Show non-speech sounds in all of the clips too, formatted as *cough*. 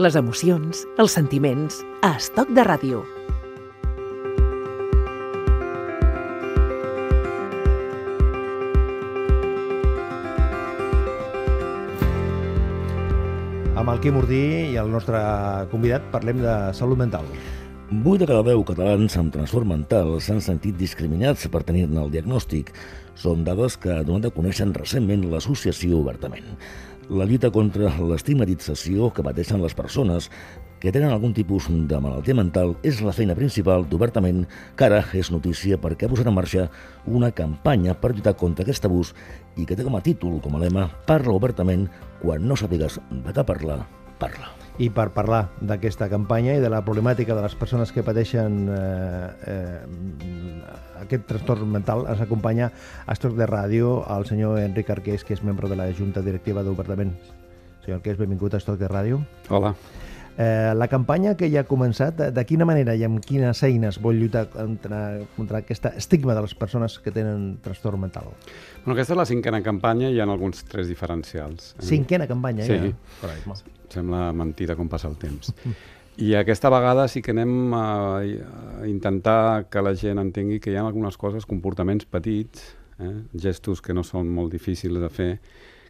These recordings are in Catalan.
les emocions, els sentiments, a Estoc de Ràdio. Amb el Quim Urdí i el nostre convidat parlem de salut mental. 8 de cada 10 catalans amb trastorn mental s'han sentit discriminats per tenir-ne el diagnòstic. Són dades que ha donat a conèixer recentment l'associació obertament. La lluita contra l'estigmatització que pateixen les persones que tenen algun tipus de malaltia mental és la feina principal d'Obertament, que ara és notícia perquè ha posat en marxa una campanya per lluitar contra aquest abús i que té com a títol, com a lema, Parla obertament, quan no sàpigues de què parlar, parla. I per parlar d'aquesta campanya i de la problemàtica de les persones que pateixen eh, eh, aquest trastorn mental, ens acompanya a Estoc de Ràdio el senyor Enric Arqués, que és membre de la Junta Directiva d'Obertament. Senyor Arqués, benvingut a Estoc de Ràdio. Hola. Eh, la campanya que ja ha començat, de, de quina manera i amb quines eines vol lluitar contra, contra aquest estigma de les persones que tenen trastorn mental? Bueno, aquesta és la cinquena campanya i hi ha alguns tres diferencials. Eh? Cinquena campanya, sí. ja? Sí, sembla mentida com passa el temps. I aquesta vegada sí que anem a, intentar que la gent entengui que hi ha algunes coses, comportaments petits, eh? gestos que no són molt difícils de fer,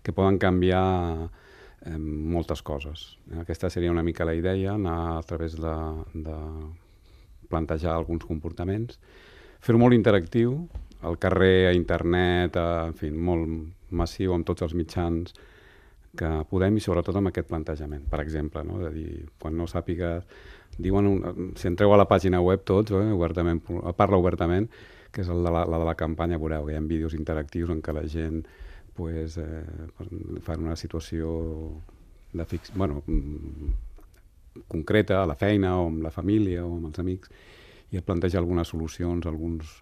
que poden canviar eh, moltes coses. Aquesta seria una mica la idea, anar a través de, de plantejar alguns comportaments, fer-ho molt interactiu, al carrer, a internet, a, en fi, molt massiu amb tots els mitjans que podem i sobretot amb aquest plantejament. Per exemple, no? de dir, quan no sàpigues, diuen, un, si entreu a la pàgina web tots, eh, obertament, parla obertament, que és el de la, la de la campanya, veureu que hi ha vídeos interactius en què la gent pues, eh, fa una situació de fix, bueno, concreta a la feina o amb la família o amb els amics i et planteja algunes solucions, alguns...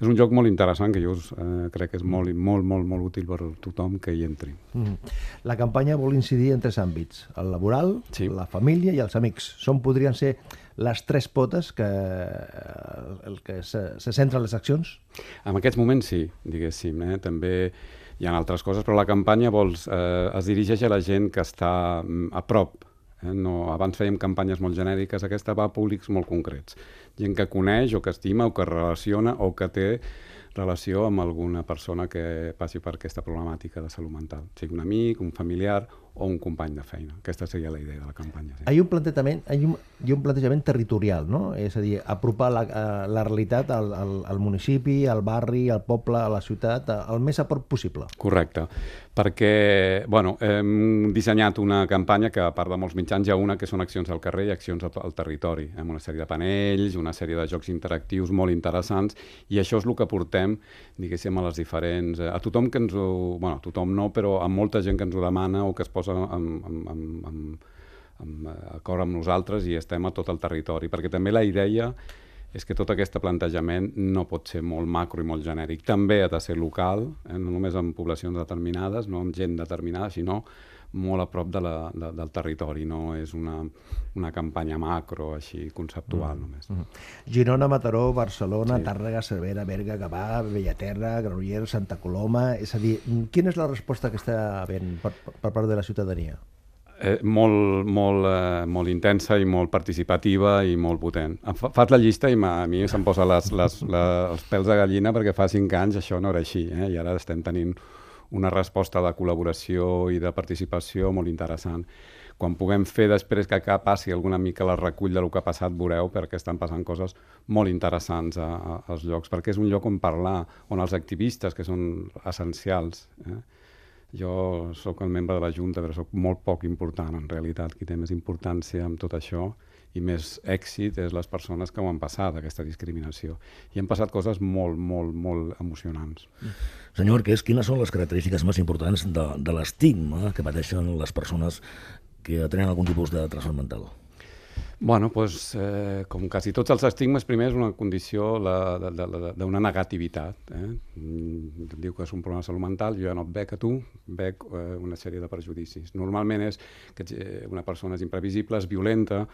És un joc molt interessant que jo eh, crec que és molt, molt, molt, molt útil per tothom que hi entri. Mm. La campanya vol incidir en tres àmbits, el laboral, sí. la família i els amics. Són, podrien ser les tres potes que, el que se, se centren les accions? En aquests moments sí, diguéssim. Eh? També hi ha altres coses, però la campanya vols, eh, es dirigeix a la gent que està mm, a prop Eh? No, abans fèiem campanyes molt genèriques, aquesta va a públics molt concrets. Gent que coneix o que estima o que relaciona o que té relació amb alguna persona que passi per aquesta problemàtica de salut mental, sigui un amic, un familiar o un company de feina. Aquesta seria la idea de la campanya. Sí. Hi ha un plantejament, hi ha un, hi ha un plantejament territorial, no? És a dir, apropar la, la realitat al, al, al municipi, al barri, al poble, a la ciutat, el més a prop possible. Correcte, perquè bueno, hem dissenyat una campanya que a part de molts mitjans hi ha una que són accions al carrer i accions al territori, amb una sèrie de panells, una sèrie de jocs interactius molt interessants i això és el que portem, diguéssim, a les diferents... A tothom que ens ho... Bueno, a tothom no, però a molta gent que ens ho demana o que es posa amb, amb, amb, amb, amb acord amb nosaltres i estem a tot el territori, perquè també la idea és que tot aquest plantejament no pot ser molt macro i molt genèric. També ha de ser local, eh? no només en poblacions determinades, no amb gent determinada, sinó molt a prop de la, de, del territori, no és una, una campanya macro així conceptual mm. només. Mm. Girona, Mataró, Barcelona, sí. Tàrrega, Cervera, Berga, Gavà, Bellaterra, Granollers, Santa Coloma... És a dir, quina és la resposta que està havent per, per part de la ciutadania? eh, molt, molt, eh, molt intensa i molt participativa i molt potent. Fa, fas la llista i a mi se'm posa les, les, les, els pèls de gallina perquè fa cinc anys això no era així eh? i ara estem tenint una resposta de col·laboració i de participació molt interessant. Quan puguem fer després que acá passi alguna mica la recull del que ha passat, veureu, perquè estan passant coses molt interessants a, a, als llocs, perquè és un lloc on parlar, on els activistes, que són essencials, eh? jo sóc el membre de la Junta, però sóc molt poc important, en realitat. Qui té més importància amb tot això i més èxit és les persones que ho han passat, aquesta discriminació. I han passat coses molt, molt, molt emocionants. Senyor Arqués, quines són les característiques més importants de, de l'estigma que pateixen les persones que tenen algun tipus de trastorn mental? Bueno, pues, eh, com quasi tots els estigmes, primer és una condició d'una negativitat. Eh? Mm, diu que és un problema de salut mental, jo ja no et bec a tu, bec eh, una sèrie de prejudicis. Normalment és que eh, una persona és imprevisible, és violenta,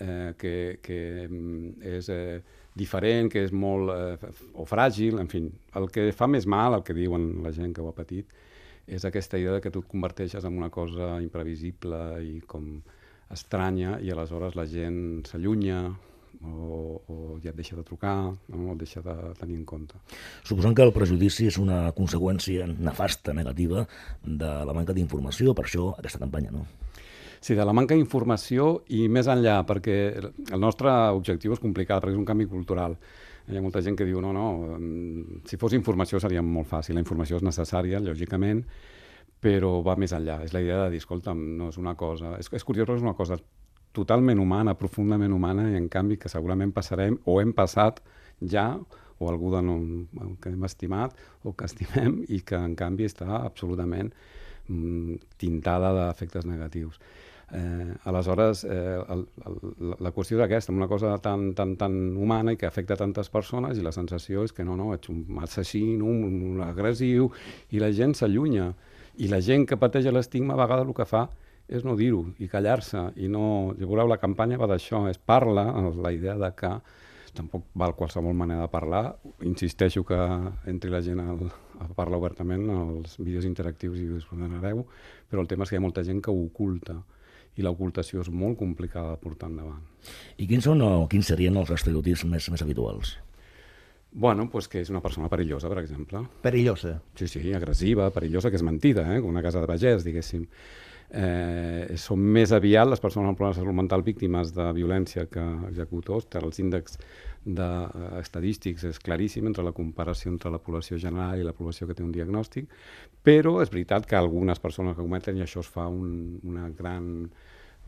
eh, que, que mm, és eh, diferent, que és molt... Eh, o fràgil, en fi. El que fa més mal, el que diuen la gent que ho ha patit, és aquesta idea de que tu et converteixes en una cosa imprevisible i com estranya i aleshores la gent s'allunya o, o ja et deixa de trucar, no et deixa de tenir en compte. Suposant que el prejudici és una conseqüència nefasta, negativa, de la manca d'informació, per això aquesta campanya, no? Sí, de la manca d'informació i més enllà, perquè el nostre objectiu és complicat, perquè és un canvi cultural. Hi ha molta gent que diu, no, no, mm, si fos informació seria molt fàcil. La informació és necessària, lògicament, però va més enllà. És la idea de dir, escolta'm, no és una cosa... És, és curiós, és una cosa totalment humana, profundament humana, i en canvi que segurament passarem, o hem passat ja, o algú de no, que hem estimat o que estimem, i que en canvi està absolutament mm, tintada d'efectes negatius. Eh, aleshores, eh, el, el, la qüestió és aquesta, una cosa tan, tan, tan humana i que afecta tantes persones i la sensació és que no, no, ets un assassí, un, un agressiu, i la gent s'allunya. I la gent que pateix l'estigma a vegades el que fa és no dir-ho i callar-se. I no... Ja veureu, la campanya va d'això, és parla, la idea de que tampoc val qualsevol manera de parlar. Insisteixo que entri la gent al, a parlar obertament, els vídeos interactius i us donareu, però el tema és que hi ha molta gent que ho oculta i l'ocultació és molt complicada de portar endavant. I quins són o quins serien els estereotips més, més habituals? Bueno, pues que és una persona perillosa, per exemple. Perillosa. Sí, sí, agressiva, perillosa, que és mentida, eh? una casa de pagès, diguéssim eh, són més aviat les persones amb problemes de salut mental víctimes de violència que executors. Els índexs de, eh, estadístics és claríssim entre la comparació entre la població general i la població que té un diagnòstic, però és veritat que algunes persones que cometen i això es fa un, una, gran,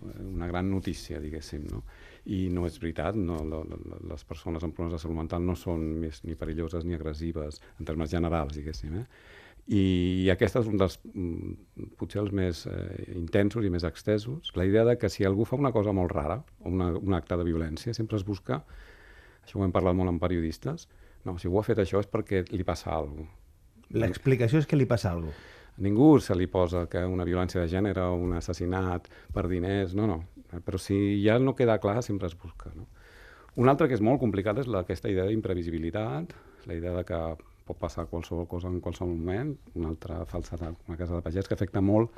una gran notícia, diguéssim, no? i no és veritat, no, les persones amb problemes de salut mental no són més ni perilloses ni agressives en termes generals, diguéssim. Eh? I aquest és un dels, mm, potser els més eh, intensos i més extesos, la idea de que si algú fa una cosa molt rara, o una, un acte de violència, sempre es busca, això ho hem parlat molt amb periodistes, no, si algú ha fet això és perquè li passa alguna cosa. L'explicació és que li passa alguna cosa. A ningú se li posa que una violència de gènere o un assassinat per diners, no, no. Però si ja no queda clar, sempre es busca. No? Un altre que és molt complicat és la, aquesta idea d'imprevisibilitat, la idea de que pot passar qualsevol cosa en qualsevol moment, una altra falsedat, una casa de pagès que afecta molt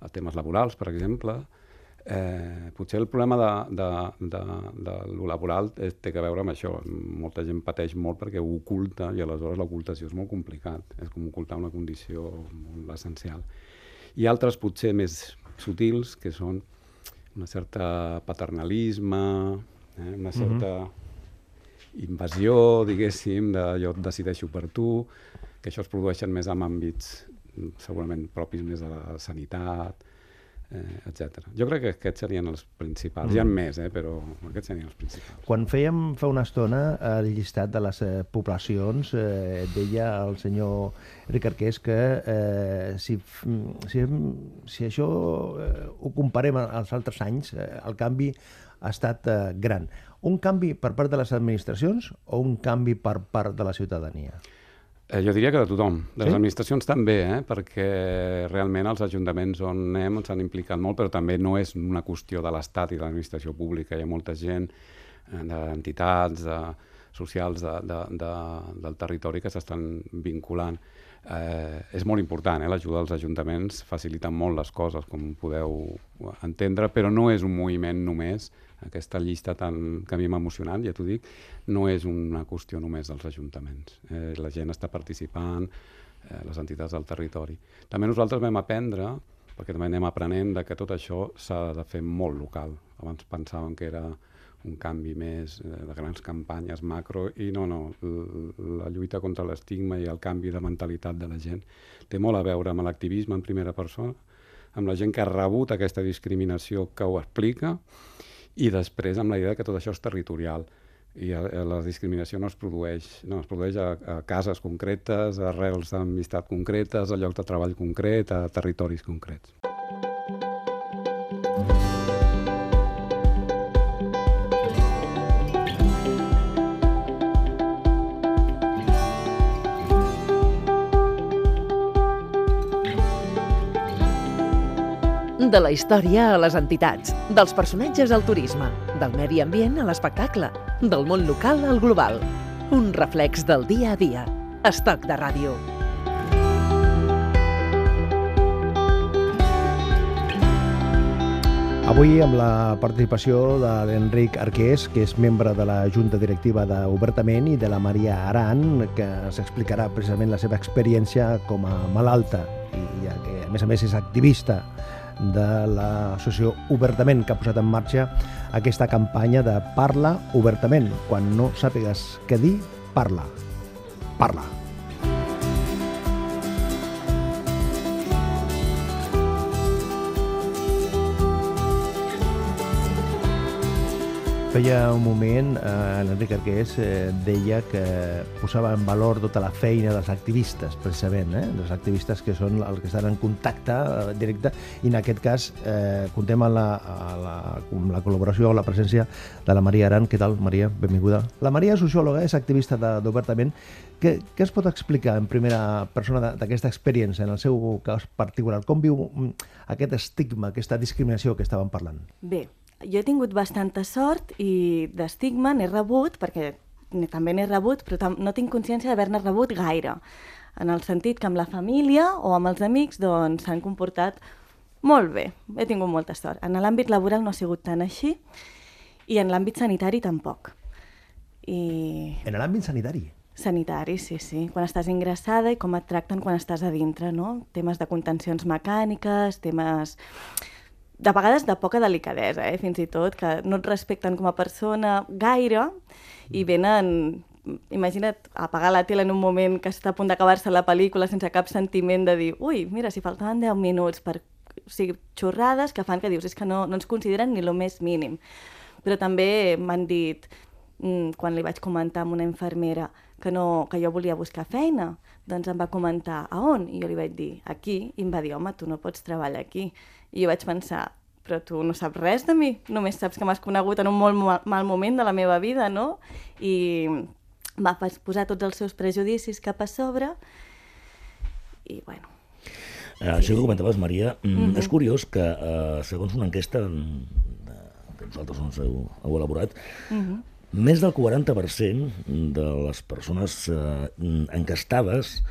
a temes laborals, per exemple. Eh, potser el problema de, de, de, de lo laboral té a veure amb això. Molta gent pateix molt perquè ho oculta i aleshores l'ocultació és molt complicat. És com ocultar una condició molt essencial. I altres potser més sutils, que són una certa paternalisme, eh, una certa... Mm -hmm invasió, diguéssim, de jo et decideixo per tu, que això es produeixen més en àmbits segurament propis més de la sanitat, eh, etc. Jo crec que aquests serien els principals. Mm. Hi ha més, eh, però aquests serien els principals. Quan fèiem fa una estona el llistat de les eh, poblacions, eh, deia el senyor Ricard Arqués que eh, si, si, si això eh, ho comparem als altres anys, eh, el canvi ha estat eh, gran. Un canvi per part de les administracions o un canvi per part de la ciutadania? Eh, jo diria que de tothom. De sí? les administracions també, eh? perquè realment els ajuntaments on anem s'han implicat molt, però també no és una qüestió de l'Estat i de l'administració pública. Hi ha molta gent eh, d'entitats de, socials de, de, de, del territori que s'estan vinculant. Eh, és molt important, eh? l'ajuda dels ajuntaments facilita molt les coses, com podeu entendre, però no és un moviment només aquesta llista tan, que a mi m'ha emocionat, ja t'ho dic, no és una qüestió només dels ajuntaments. Eh, la gent està participant, eh, les entitats del territori. També nosaltres vam aprendre, perquè també anem aprenent, de que tot això s'ha de fer molt local. Abans pensàvem que era un canvi més eh, de grans campanyes macro i no, no, la lluita contra l'estigma i el canvi de mentalitat de la gent té molt a veure amb l'activisme en primera persona, amb la gent que ha rebut aquesta discriminació que ho explica i després amb la idea que tot això és territorial i a, a la discriminació no es produeix, no, es produeix a, a cases concretes, a arrels d'amistat concretes, a llocs de treball concret, a territoris concrets. De la història a les entitats, dels personatges al turisme, del medi ambient a l'espectacle, del món local al global. Un reflex del dia a dia. Estoc de ràdio. Avui amb la participació de l'Enric Arqués, que és membre de la Junta Directiva d'Obertament, i de la Maria Aran, que s'explicarà precisament la seva experiència com a malalta, i que a més a més és activista de l'associació Obertament, que ha posat en marxa aquesta campanya de Parla Obertament. Quan no sàpigues què dir, parla. Parla. Feia un moment, eh, l'Enric Arqués eh, deia que posava en valor tota la feina dels activistes, precisament, eh? dels activistes que són els que estan en contacte eh, directe, i en aquest cas eh, contem amb la, a la, amb la col·laboració o la presència de la Maria Aran. Què tal, Maria? Benvinguda. La Maria és sociòloga, és activista d'Obertament. Què, què es pot explicar en primera persona d'aquesta experiència, en el seu cas particular? Com viu mm, aquest estigma, aquesta discriminació que estàvem parlant? Bé, jo he tingut bastanta sort i d'estigma n'he rebut, perquè també n'he rebut, però no tinc consciència d'haver-ne rebut gaire, en el sentit que amb la família o amb els amics doncs s'han comportat molt bé, he tingut molta sort. En l'àmbit laboral no ha sigut tan així i en l'àmbit sanitari tampoc. I... En l'àmbit sanitari? Sanitari, sí, sí. Quan estàs ingressada i com et tracten quan estàs a dintre, no? Temes de contencions mecàniques, temes de vegades de poca delicadesa, eh? fins i tot, que no et respecten com a persona gaire i venen imagina't apagar la tele en un moment que està a punt d'acabar-se la pel·lícula sense cap sentiment de dir ui, mira, si faltaven 10 minuts per o sigui, xorrades que fan que dius és que no, no ens consideren ni el més mínim. Però també m'han dit, mm, quan li vaig comentar a una infermera que, no, que jo volia buscar feina, doncs em va comentar a on? I jo li vaig dir, aquí, i em va dir, home, tu no pots treballar aquí. I jo vaig pensar, però tu no saps res de mi, només saps que m'has conegut en un molt mal moment de la meva vida, no? I va posar tots els seus prejudicis cap a sobre i, bueno... Eh, això que comentaves, Maria, mm -hmm. és curiós que, eh, segons una enquesta mm, que vosaltres ens heu, heu elaborat, mm -hmm. més del 40% de les persones eh, encastades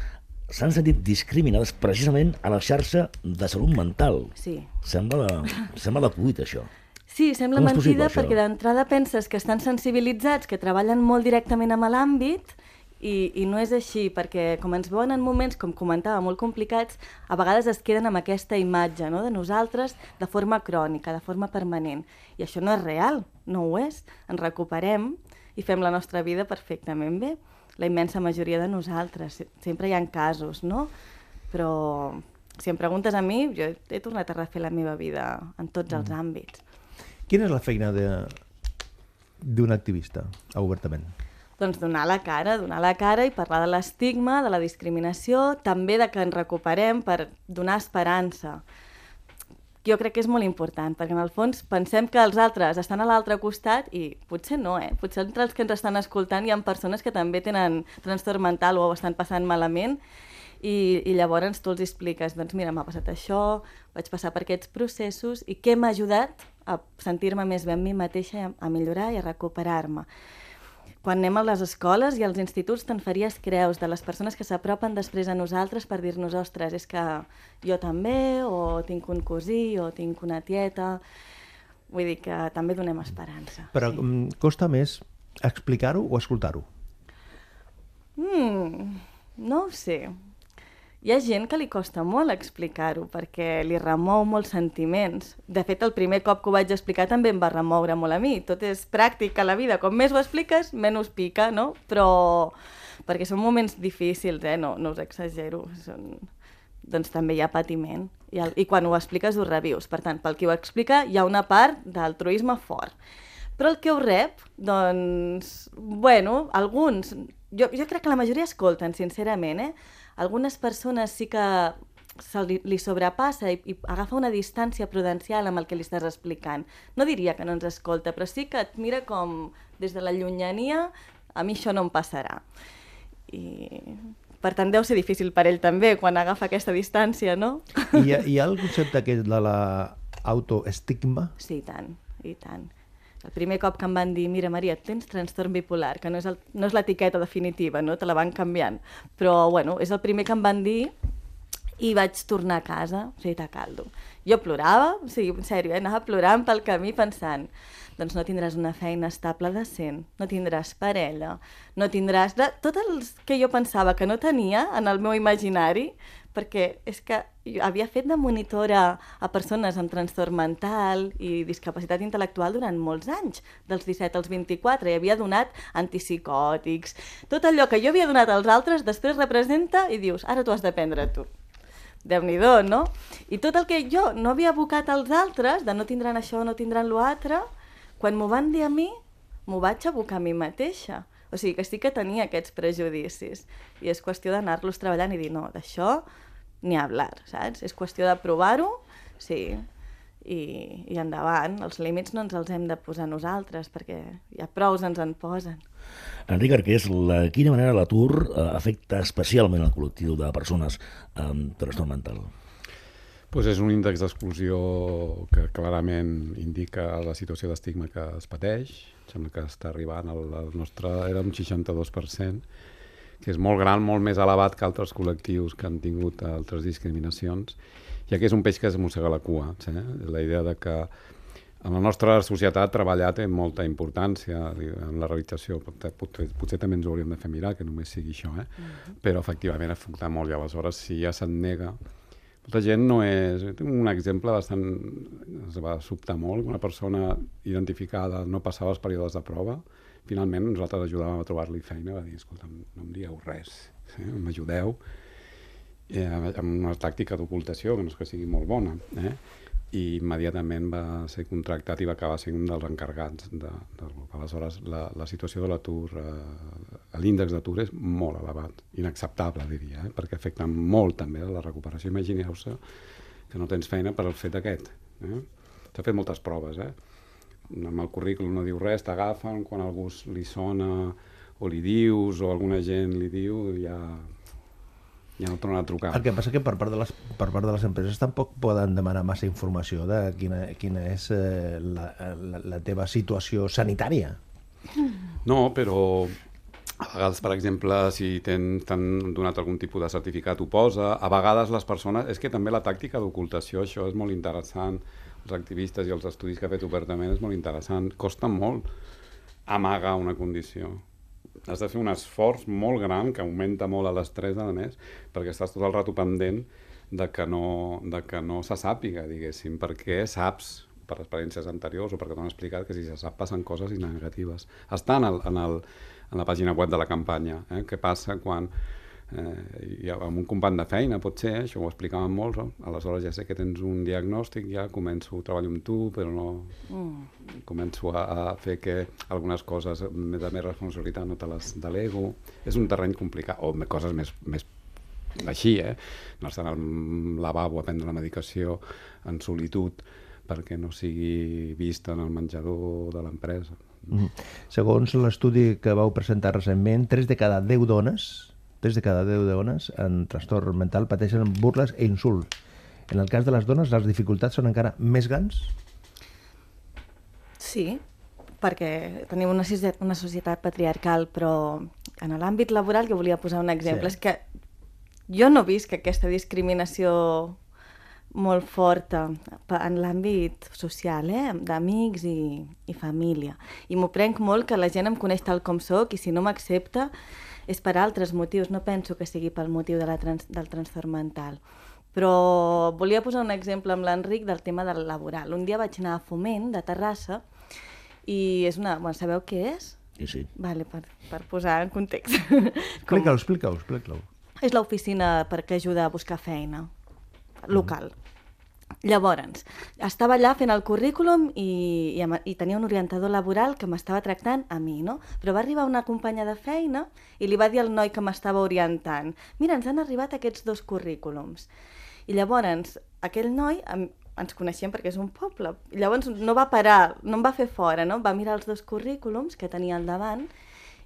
s'han sentit discriminades precisament a la xarxa de salut mental. Sí. Sembla, sembla de cuit, això. Sí, sembla Com mentida perquè d'entrada penses que estan sensibilitzats, que treballen molt directament amb l'àmbit i, i no és així, perquè com ens veuen en moments, com comentava, molt complicats, a vegades es queden amb aquesta imatge no? de nosaltres de forma crònica, de forma permanent. I això no és real, no ho és. Ens recuperem i fem la nostra vida perfectament bé la immensa majoria de nosaltres. Sempre hi ha casos, no? Però si em preguntes a mi, jo he tornat a refer la meva vida en tots els mm. àmbits. Quina és la feina d'un activista, obertament? Doncs donar la cara, donar la cara i parlar de l'estigma, de la discriminació, també de que ens recuperem per donar esperança jo crec que és molt important, perquè en el fons pensem que els altres estan a l'altre costat i potser no, eh? Potser entre els que ens estan escoltant hi ha persones que també tenen trastorn mental o ho estan passant malament i, i llavors tu els expliques, doncs mira, m'ha passat això, vaig passar per aquests processos i què m'ha ajudat a sentir-me més amb mi mateixa, a millorar i a recuperar-me quan anem a les escoles i als instituts te'n faries creus de les persones que s'apropen després a nosaltres per dir-nos, ostres, és que jo també, o tinc un cosí, o tinc una tieta... Vull dir que també donem esperança. Però sí. Mm, costa més explicar-ho o escoltar-ho? Mm, no ho sé hi ha gent que li costa molt explicar-ho perquè li remou molts sentiments. De fet, el primer cop que ho vaig explicar també em va remoure molt a mi. Tot és pràctic a la vida. Com més ho expliques, menys pica, no? Però... perquè són moments difícils, eh? No, no us exagero. Són... Doncs també hi ha patiment. I, el... I quan ho expliques, ho revius. Per tant, pel qui ho explica, hi ha una part d'altruisme fort. Però el que ho rep, doncs... Bueno, alguns... Jo, jo crec que la majoria escolten, sincerament, eh? Algunes persones sí que se li, li sobrepassa i, i agafa una distància prudencial amb el que li estàs explicant. No diria que no ens escolta, però sí que et mira com des de la llunyania a mi això no em passarà. I per tant deu ser difícil per ell també quan agafa aquesta distància, no? I hi ha, hi ha el concepte aquest de l'autoestigma? Sí, i tant, i tant. El primer cop que em van dir, mira Maria, tens trastorn bipolar, que no és, el, no és l'etiqueta definitiva, no? te la van canviant. Però bueno, és el primer que em van dir i vaig tornar a casa, o sigui, caldo. Jo plorava, o sigui, en sèrio, eh? anava plorant pel camí pensant doncs no tindràs una feina estable decent, no tindràs parella, no tindràs... De... Tot el que jo pensava que no tenia en el meu imaginari, perquè és que havia fet de monitora a persones amb trastorn mental i discapacitat intel·lectual durant molts anys, dels 17 als 24, i havia donat antipsicòtics. Tot allò que jo havia donat als altres després representa i dius, ara t'ho has de prendre tu déu nhi no? I tot el que jo no havia abocat als altres, de no tindran això, no tindran l'altre, quan m'ho van dir a mi, m'ho vaig abocar a mi mateixa. O sigui que sí que tenia aquests prejudicis. I és qüestió d'anar-los treballant i dir, no, d'això ni hablar, saps? És qüestió de provar-ho, sí, i, i endavant. Els límits no ens els hem de posar nosaltres, perquè ja prou ens en posen. Enric Arqués, de quina manera l'atur eh, afecta especialment el col·lectiu de persones amb trastorn mental? Pues és un índex d'exclusió que clarament indica la situació d'estigma que es pateix. Sembla que està arribant al, al nostre... Era un 62%, que és molt gran, molt més elevat que altres col·lectius que han tingut altres discriminacions. I aquí és un peix que es mossega la cua. Eh? La idea de que en la nostra societat treballar té molta importància en la realització. Potser, potser, també ens ho hauríem de fer mirar, que només sigui això, eh? Mm-hmm. -huh. però efectivament afecta molt i aleshores si ja se't nega molta gent no és... Un exemple bastant... Es va sobtar molt, una persona identificada no passava els períodes de prova, finalment nosaltres ajudàvem a trobar-li feina, va dir, escolta, no em dieu res, eh? m'ajudeu, eh, amb una tàctica d'ocultació, que no és que sigui molt bona, eh? i immediatament va ser contractat i va acabar sent un dels encarregats de, del grup. Aleshores, la, la situació de l'atur, eh, l'índex d'atur és molt elevat, inacceptable, diria, eh, perquè afecta molt també a la recuperació. Imagineu-se que no tens feina per al fet aquest. Eh? S'ha fet moltes proves, eh? amb el currículum no diu res, t'agafen, quan algú li sona o li dius o alguna gent li diu, ja ja no tornen a trucar. El que passa que per part de les, per part de les empreses tampoc poden demanar massa informació de quina, quina és eh, la, la, la teva situació sanitària. No, però a vegades, per exemple, si t'han donat algun tipus de certificat ho posa. A vegades les persones... És que també la tàctica d'ocultació, això és molt interessant. Els activistes i els estudis que ha fet obertament és molt interessant. Costa molt amagar una condició has de fer un esforç molt gran que augmenta molt l'estrès, a més, perquè estàs tot el rato pendent de que no, de que no se sàpiga, diguéssim, perquè saps per experiències anteriors o perquè t'han explicat que si se sap passen coses negatives. Està en, el, en, el, en la pàgina web de la campanya, eh? què passa quan eh, i amb un company de feina, potser, això ho explicaven molts, no? aleshores ja sé que tens un diagnòstic, ja començo a treballar amb tu, però no... Mm. Començo a, a fer que algunes coses de més responsabilitat no te les delego. És un terreny complicat, o coses més, més així, eh? No estar al lavabo a prendre la medicació en solitud perquè no sigui vista en el menjador de l'empresa. Mm. Segons l'estudi que vau presentar recentment, 3 de cada 10 dones 3 de cada 10 dones en trastorn mental pateixen burles e insults. En el cas de les dones, les dificultats són encara més grans? Sí, perquè tenim una, una societat patriarcal, però en l'àmbit laboral, que volia posar un exemple, sí. és que jo no visc aquesta discriminació molt forta en l'àmbit social, eh? d'amics i, i família. I m'ho prenc molt que la gent em coneix tal com sóc i si no m'accepta és per altres motius, no penso que sigui pel motiu de la trans, del trastorn mental. Però volia posar un exemple amb l'Enric del tema del laboral. Un dia vaig anar a Foment, de Terrassa, i és una... Bueno, sabeu què és? Sí, sí. Vale, per, per posar en context. *laughs* Explica-ho, explica-ho, explica-ho. És l'oficina perquè ajuda a buscar feina local. Mm. Llavors, estava allà fent el currículum i, i, i tenia un orientador laboral que m'estava tractant a mi, no? Però va arribar una companya de feina i li va dir al noi que m'estava orientant mira, ens han arribat aquests dos currículums. I llavors, aquell noi, ens coneixem perquè és un poble, llavors no va parar, no em va fer fora, no? Va mirar els dos currículums que tenia al davant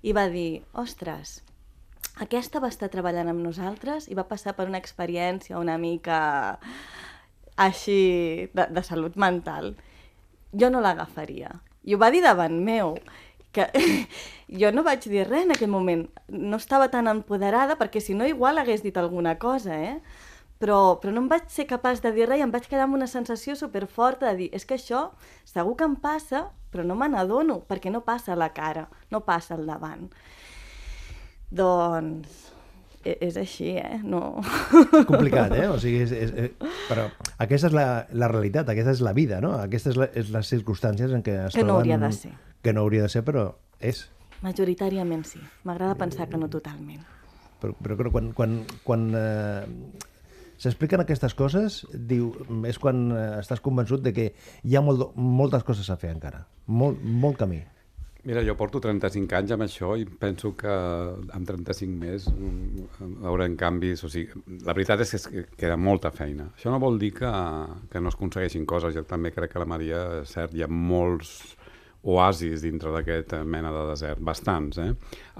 i va dir, ostres, aquesta va estar treballant amb nosaltres i va passar per una experiència una mica així de, de salut mental, jo no l'agafaria. I ho va dir davant meu, que *laughs* jo no vaig dir res en aquell moment. No estava tan empoderada, perquè si no igual hagués dit alguna cosa, eh? però, però no em vaig ser capaç de dir res i em vaig quedar amb una sensació superforta de dir és que això segur que em passa, però no me n'adono, perquè no passa a la cara, no passa al davant. Doncs és així, eh? No... És complicat, eh? O sigui, és, és, és, però aquesta és la, la realitat, aquesta és la vida, no? Aquestes és la, és les circumstàncies en què es Que no troben... hauria de ser. Que no hauria de ser, però és. Majoritàriament sí. M'agrada pensar que no totalment. Però, però que quan, quan, quan eh, s'expliquen aquestes coses, diu, és quan eh, estàs convençut de que hi ha molt, moltes coses a fer encara. Molt, molt camí. Mira, jo porto 35 anys amb això i penso que amb 35 més mm, haurem canvis. O sigui, la veritat és que queda molta feina. Això no vol dir que, que no es aconsegueixin coses. Jo també crec que la Maria, és cert, hi ha molts oasis dintre d'aquest mena de desert, bastants. Eh?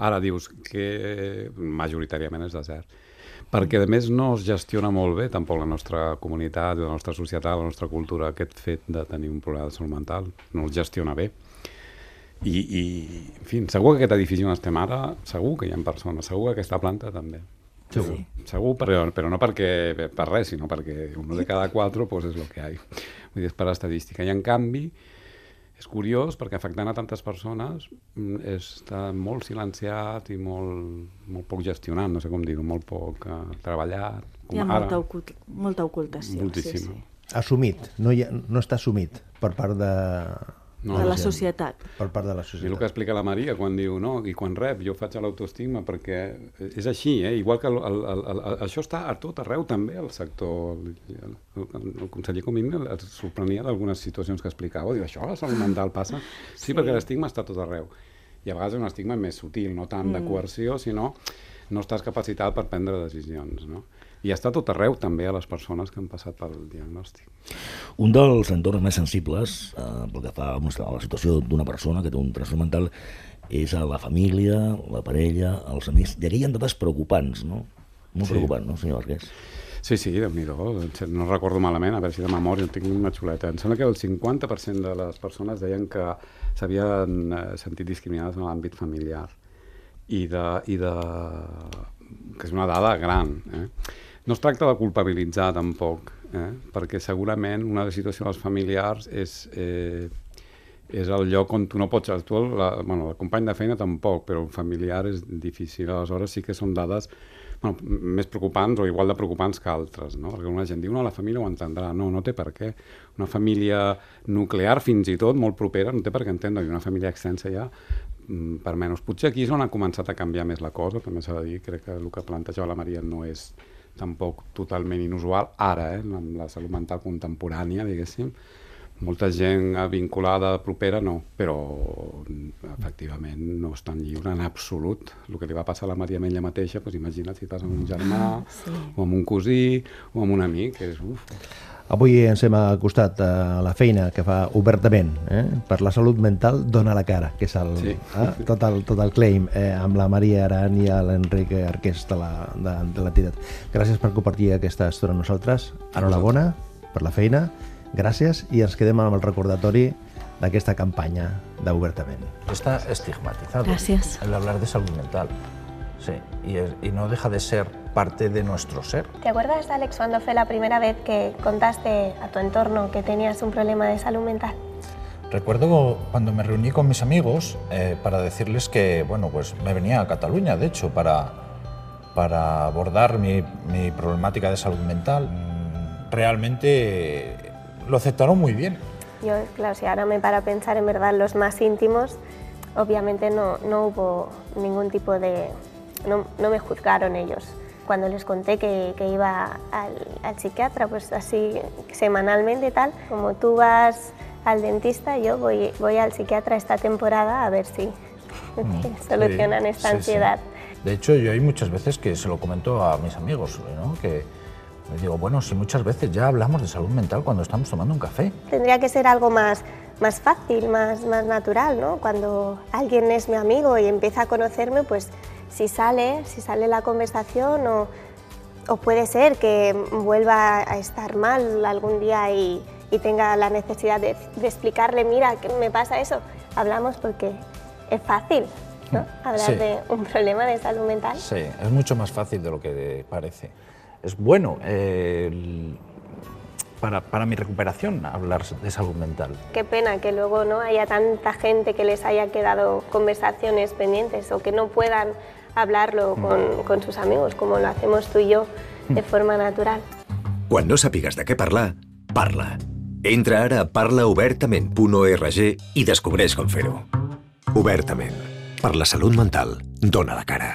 Ara dius que majoritàriament és desert perquè a més no es gestiona molt bé tampoc la nostra comunitat, la nostra societat, la nostra cultura, aquest fet de tenir un problema de salut mental, no el gestiona bé. I, i en fi, segur que aquest edifici on estem ara, segur que hi ha persones, segur que aquesta planta també. Segur. Segur, però, però no perquè per res, sinó perquè un de cada quatre pues, és el que hi ha. Vull dir, és per estadística. I en canvi, és curiós perquè afectant a tantes persones mm, està molt silenciat i molt, molt poc gestionat, no sé com dir-ho, molt poc uh, treballat. Hi ha molta, ocult molta ocultació. Moltíssima. Sí, sí. Assumit, no, hi ha, no està assumit per part de, No, de la gent. societat. per part de la I el que societat. explica la Maria quan diu, no, i quan rep, jo faig a l'autoestigma perquè és així, eh? igual que el, el, el, el, això està a tot arreu també al sector. El, el, el, el conseller Comín es sorprenia d'algunes situacions que explicava, diu, això a la salut mental passa? *laughs* Sí, sí. perquè l'estigma està a tot arreu. I a vegades és un estigma més sutil, no tant de coerció, sinó no estàs capacitat per prendre decisions, no? I està tot arreu també a les persones que han passat pel diagnòstic. Un dels entorns més sensibles eh, pel que fa a la situació d'una persona que té un trastorn mental és a la família, la parella, els amics. I aquí hi ha dades preocupants, no? Molt Sí. sí. preocupant, no, senyor Arqués? Sí, sí, déu nhi no recordo malament, a veure si de memòria en tinc una xuleta. Em sembla que el 50% de les persones deien que s'havien eh, sentit discriminades en l'àmbit familiar i de, i de... que és una dada gran. Eh? No es tracta de culpabilitzar tampoc, eh? perquè segurament una situació dels familiars és, eh, és el lloc on tu no pots... Tu, el, la, bueno, el company de feina tampoc, però un familiar és difícil. Aleshores sí que són dades bueno, més preocupants o igual de preocupants que altres, no? Perquè una gent diu, no, la família ho entendrà. No, no té per què. Una família nuclear, fins i tot, molt propera, no té per què entendre. I una família extensa ja, per menys. Potser aquí és on ha començat a canviar més la cosa, també s'ha de dir. Crec que el que plantejava la Maria no és tampoc totalment inusual, ara, eh, amb la salut mental contemporània, diguéssim, molta gent vinculada propera no, però efectivament no és tan lliure en absolut. El que li va passar a la Maria amb ella mateixa, doncs imagina't si passa amb un germà, sí. o amb un cosí, o amb un amic, que és... Uf, Avui ens hem acostat a la feina que fa obertament eh? per la salut mental dona la cara, que és el, Sí. eh? tot, el, tot el claim eh, amb la Maria Aran i l'Enric Arqués de la- de de l'entitat. Gràcies per compartir aquesta estona amb nosaltres. Enhorabona per la feina, gràcies i ens quedem amb el recordatori d'aquesta campanya d'Obertament. Está estigmatizado Gracias. el hablar de salud mental. Sí, y, es- y no deja de ser parte de nuestro ser. ¿Te acuerdas, Alex, cuando fue la primera vez que contaste a tu entorno que tenías un problema de salud mental? Recuerdo cuando me reuní con mis amigos eh, para decirles que, bueno, pues me venía a Cataluña, de hecho, para, para abordar mi, mi problemática de salud mental. Realmente lo aceptaron muy bien. Yo, claro, si ahora me para a pensar en verdad los más íntimos, obviamente no, no hubo ningún tipo de... No, no me juzgaron ellos. Cuando les conté que, que iba al, al psiquiatra, pues así semanalmente tal, como tú vas al dentista, yo voy, voy al psiquiatra esta temporada a ver si *laughs* solucionan Mm. Sí, esta sí, sí. ansiedad. De hecho, yo hay muchas veces que se lo comento a mis amigos, ¿no? que les digo, bueno, si muchas veces ya hablamos de salud mental cuando estamos tomando un café. Tendría que ser algo más, más fácil, más, más natural, ¿no? Cuando alguien es mi amigo y empieza a conocerme, pues si sale, si sale la conversación o, o puede ser que vuelva a estar mal algún día y, y tenga la necesidad de, de explicarle, mira, que me pasa eso. Hablamos porque es fácil, ¿no? Hablar Sí. de un problema de salud mental. Sí, es mucho más fácil de lo que parece. Es bueno eh, para, para, mi recuperación hablar de salud mental. Qué pena que luego no haya tanta gente que les haya quedado conversaciones pendientes o que no puedan hablarlo mm. con, con sus amigos, como lo hacemos tú y yo, de mm. forma natural. Quan no sàpigues de què parlar, parla. Entra ara a parlaobertament.org i descobreix com fer-ho. Obertament. Per la salut mental, dona la cara.